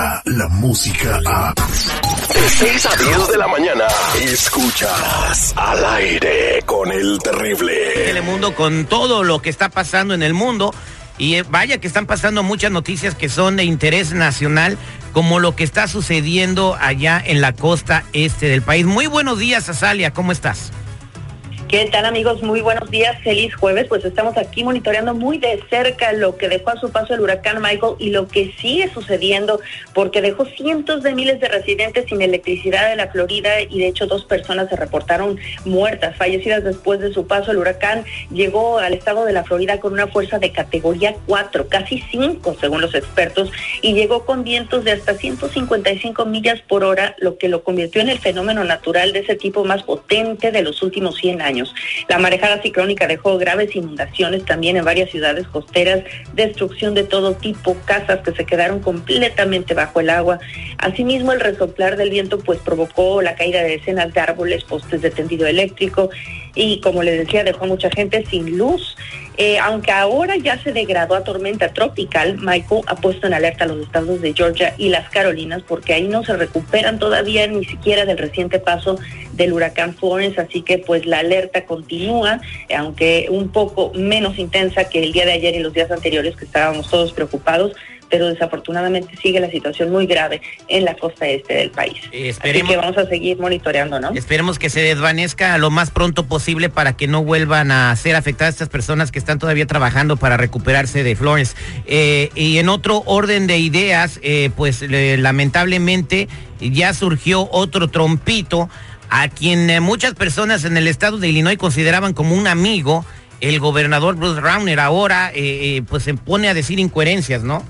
llega la música a... De 6 a 10 de la mañana, escuchas al aire con el terrible. Telemundo con todo lo que está pasando en el mundo. Y eh, vaya que están pasando muchas noticias que son de interés nacional, como lo que está sucediendo allá en la costa este del país. Muy buenos días, Azalia, ¿cómo estás? ¿Qué tal amigos? Muy buenos días, feliz jueves. Pues estamos aquí monitoreando muy de cerca lo que dejó a su paso el huracán Michael y lo que sigue sucediendo, porque dejó cientos de miles de residentes sin electricidad en la Florida y de hecho dos personas se reportaron muertas, fallecidas después de su paso. El huracán llegó al estado de la Florida con una fuerza de categoría 4, casi 5 según los expertos, y llegó con vientos de hasta 155 millas por hora, lo que lo convirtió en el fenómeno natural de ese tipo más potente de los últimos 100 años. La marejada ciclónica dejó graves inundaciones también en varias ciudades costeras, destrucción de todo tipo, casas que se quedaron completamente bajo el agua. Asimismo, el resoplar del viento pues provocó la caída de decenas de árboles, postes de tendido eléctrico y como les decía, dejó mucha gente sin luz. Eh, aunque ahora ya se degradó a tormenta tropical, Michael ha puesto en alerta a los estados de Georgia y las Carolinas porque ahí no se recuperan todavía ni siquiera del reciente paso del huracán Florence, así que pues la alerta continúa, aunque un poco menos intensa que el día de ayer y los días anteriores que estábamos todos preocupados, pero desafortunadamente sigue la situación muy grave en la costa este del país. Así que vamos a seguir monitoreando, ¿no? Esperemos que se desvanezca lo más pronto posible para que no vuelvan a ser afectadas estas personas que están todavía trabajando para recuperarse de Florence. Eh, y en otro orden de ideas, eh, pues lamentablemente ya surgió otro trompito a quien eh, muchas personas en el estado de Illinois consideraban como un amigo. El gobernador Bruce Rauner ahora pues se pone a decir incoherencias, ¿no?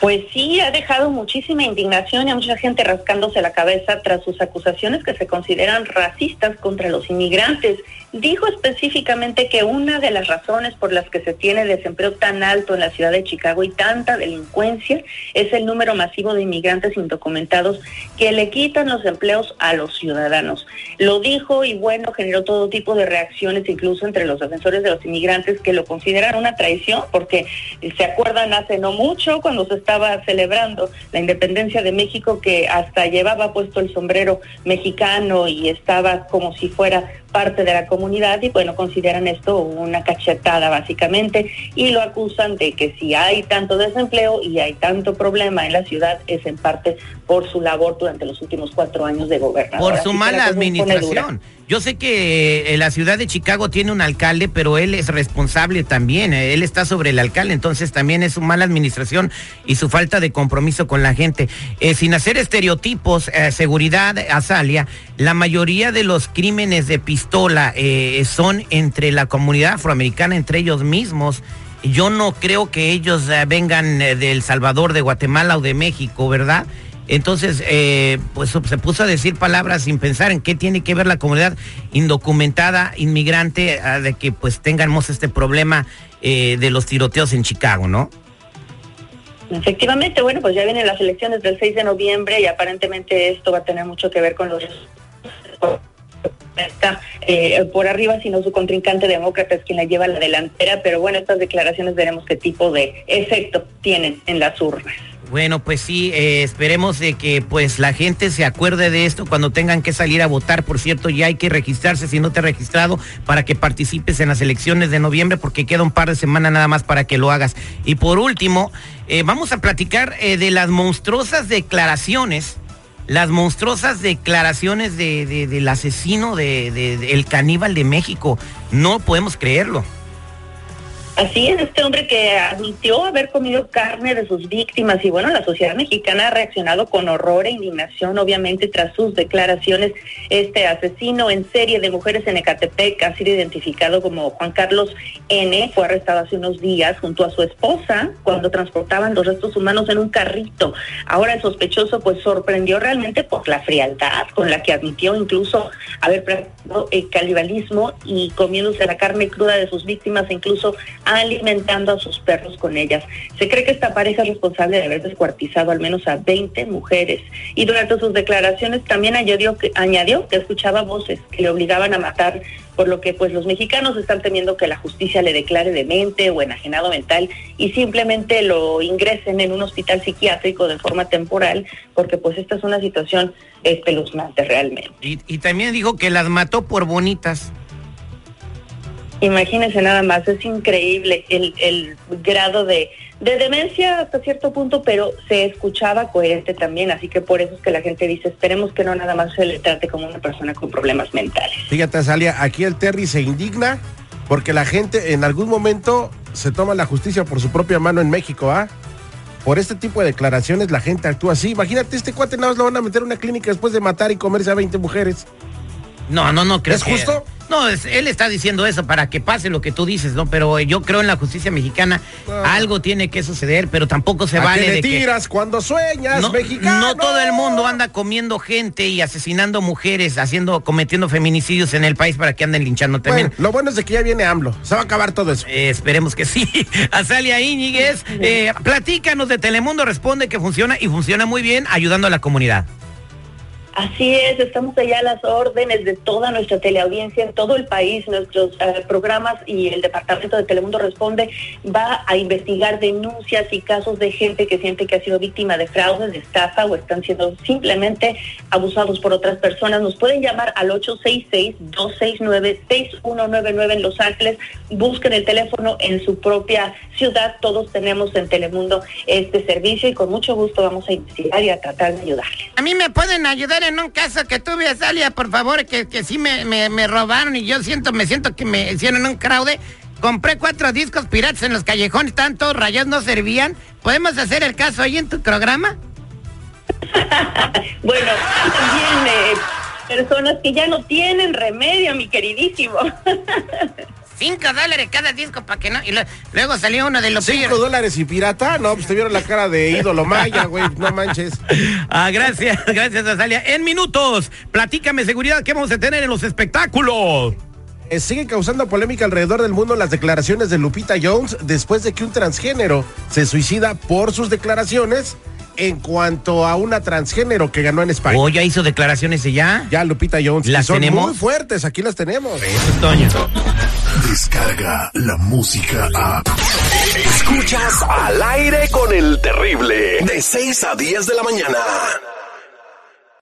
Pues sí, ha dejado muchísima indignación y a mucha gente rascándose la cabeza tras sus acusaciones que se consideran racistas contra los inmigrantes. Dijo específicamente que una de las razones por las que se tiene desempleo tan alto en la ciudad de Chicago y tanta delincuencia es el número masivo de inmigrantes indocumentados que le quitan los empleos a los ciudadanos. Lo dijo y bueno, generó todo tipo de reacciones, incluso entre los defensores de los inmigrantes que lo consideran una traición, porque se acuerdan hace no mucho cuando se estaba celebrando la independencia de México que hasta llevaba puesto el sombrero mexicano y estaba como si fuera parte de la comunidad y bueno, consideran esto una cachetada básicamente y lo acusan de que si hay tanto desempleo y hay tanto problema en la ciudad es en parte por su labor durante los últimos cuatro años de gobernador. Por su mala administración. Yo sé que eh, la ciudad de Chicago tiene un alcalde, pero él es responsable también. Eh, él está sobre el alcalde, entonces también es su mala administración y su falta de compromiso con la gente. Eh, sin hacer estereotipos, seguridad, Azalia, la mayoría de los crímenes de pistola son entre la comunidad afroamericana, entre ellos mismos. Yo no creo que ellos vengan de El Salvador, de Guatemala o de México, ¿verdad? Entonces, eh, pues se puso a decir palabras sin pensar en qué tiene que ver la comunidad indocumentada, inmigrante, ah, de que pues tengamos este problema eh, de los tiroteos en Chicago, ¿no? Efectivamente, bueno, pues ya vienen las elecciones del 6 de noviembre y aparentemente esto va a tener mucho que ver con los está eh, por arriba, sino su contrincante demócrata es quien la lleva a la delantera, pero bueno, estas declaraciones veremos qué tipo de efecto tienen en las urnas. Bueno, pues sí, eh, esperemos de que pues la gente se acuerde de esto cuando tengan que salir a votar. Por cierto, ya hay que registrarse si no te has registrado para que participes en las elecciones de noviembre porque queda un par de semanas nada más para que lo hagas. Y por último, eh, vamos a platicar de las monstruosas declaraciones, las monstruosas declaraciones de, del asesino, de, de, el caníbal de México. No podemos creerlo. Así es, este hombre que admitió haber comido carne de sus víctimas y bueno, la sociedad mexicana ha reaccionado con horror e indignación, obviamente, tras sus declaraciones. Este asesino en serie de mujeres en Ecatepec ha sido identificado como Juan Carlos N. Fue arrestado hace unos días junto a su esposa cuando transportaban los restos humanos en un carrito. Ahora el sospechoso pues sorprendió realmente por la frialdad con la que admitió incluso haber practicado el canibalismo y comiéndose la carne cruda de sus víctimas e incluso alimentando a sus perros con ellas. Se cree que esta pareja es responsable de haber descuartizado al menos a 20 mujeres y durante sus declaraciones también añadió que, escuchaba voces que le obligaban a matar por lo que pues los mexicanos están temiendo que la justicia le declare demente o enajenado mental y simplemente lo ingresen en un hospital psiquiátrico de forma temporal, porque pues esta es una situación espeluznante realmente. Y, y también dijo que las mató por bonitas. Imagínense nada más, es increíble el, el grado de, de, demencia hasta cierto punto, pero se escuchaba coherente también, así que por eso es que la gente dice, esperemos que no nada más se le trate como una persona con problemas mentales. Fíjate, Salia, aquí el Terry se indigna porque la gente en algún momento se toma la justicia por su propia mano en México, ¿ah? Por este tipo de declaraciones la gente actúa así. Imagínate, este cuate nada más lo van a meter a una clínica después de matar y comerse a 20 mujeres. No, no, no creo. ¿Es justo? No, es, él está diciendo eso para que pase lo que tú dices, ¿no? Pero yo creo en la justicia mexicana. Algo tiene que suceder, pero tampoco se ¿A vale qué le de que- tiras cuando sueñas, no, mexicano? no todo el mundo anda comiendo gente y asesinando mujeres, haciendo, cometiendo feminicidios en el país para que anden linchando también. Bueno, lo bueno es de que ya viene AMLO. Se va a acabar todo eso. Eh, esperemos que sí. Azalia Íñiguez, eh, platícanos de Telemundo Responde que funciona y funciona muy bien ayudando a la comunidad. Así es, estamos allá a las órdenes de toda nuestra teleaudiencia en todo el país. Nuestros eh, programas y el Departamento de Telemundo Responde va a investigar denuncias y casos de gente que siente que ha sido víctima de fraude, de estafa o están siendo simplemente abusados por otras personas. Nos pueden llamar al 866-269-6199 en Los Ángeles. Busquen el teléfono en su propia ciudad. Todos tenemos en Telemundo este servicio y con mucho gusto vamos a investigar y a tratar de ayudarles. A mí me pueden ayudar un caso que tuve, Azalia, por favor, que, que sí me, me, me robaron y yo siento, me siento que me hicieron un fraude. Compré cuatro discos piratas en los callejones, estaban todos rayados, no servían. ¿Podemos hacer el caso ahí en tu programa? Bueno, también eh, personas que ya no tienen remedio, mi queridísimo. Cinco dólares cada disco para que no. Y lo- luego salió uno de los ¿Cinco dólares y pirata? No, pues te vieron la cara de ídolo maya, güey. No manches. Ah, gracias, gracias, Azalia. En minutos, platícame seguridad que vamos a tener en los espectáculos. Eh, sigue causando polémica alrededor del mundo las declaraciones de Lupita Jones después de que un transgénero se suicida por sus declaraciones en cuanto a una transgénero que ganó en España. Oh, ya hizo declaraciones de ya. Ya Lupita Jones. ¿Las son tenemos? muy fuertes, aquí las tenemos. Eso es Toño. Descarga la música a. Escuchas al aire con el terrible. De 6 a 10 de la mañana.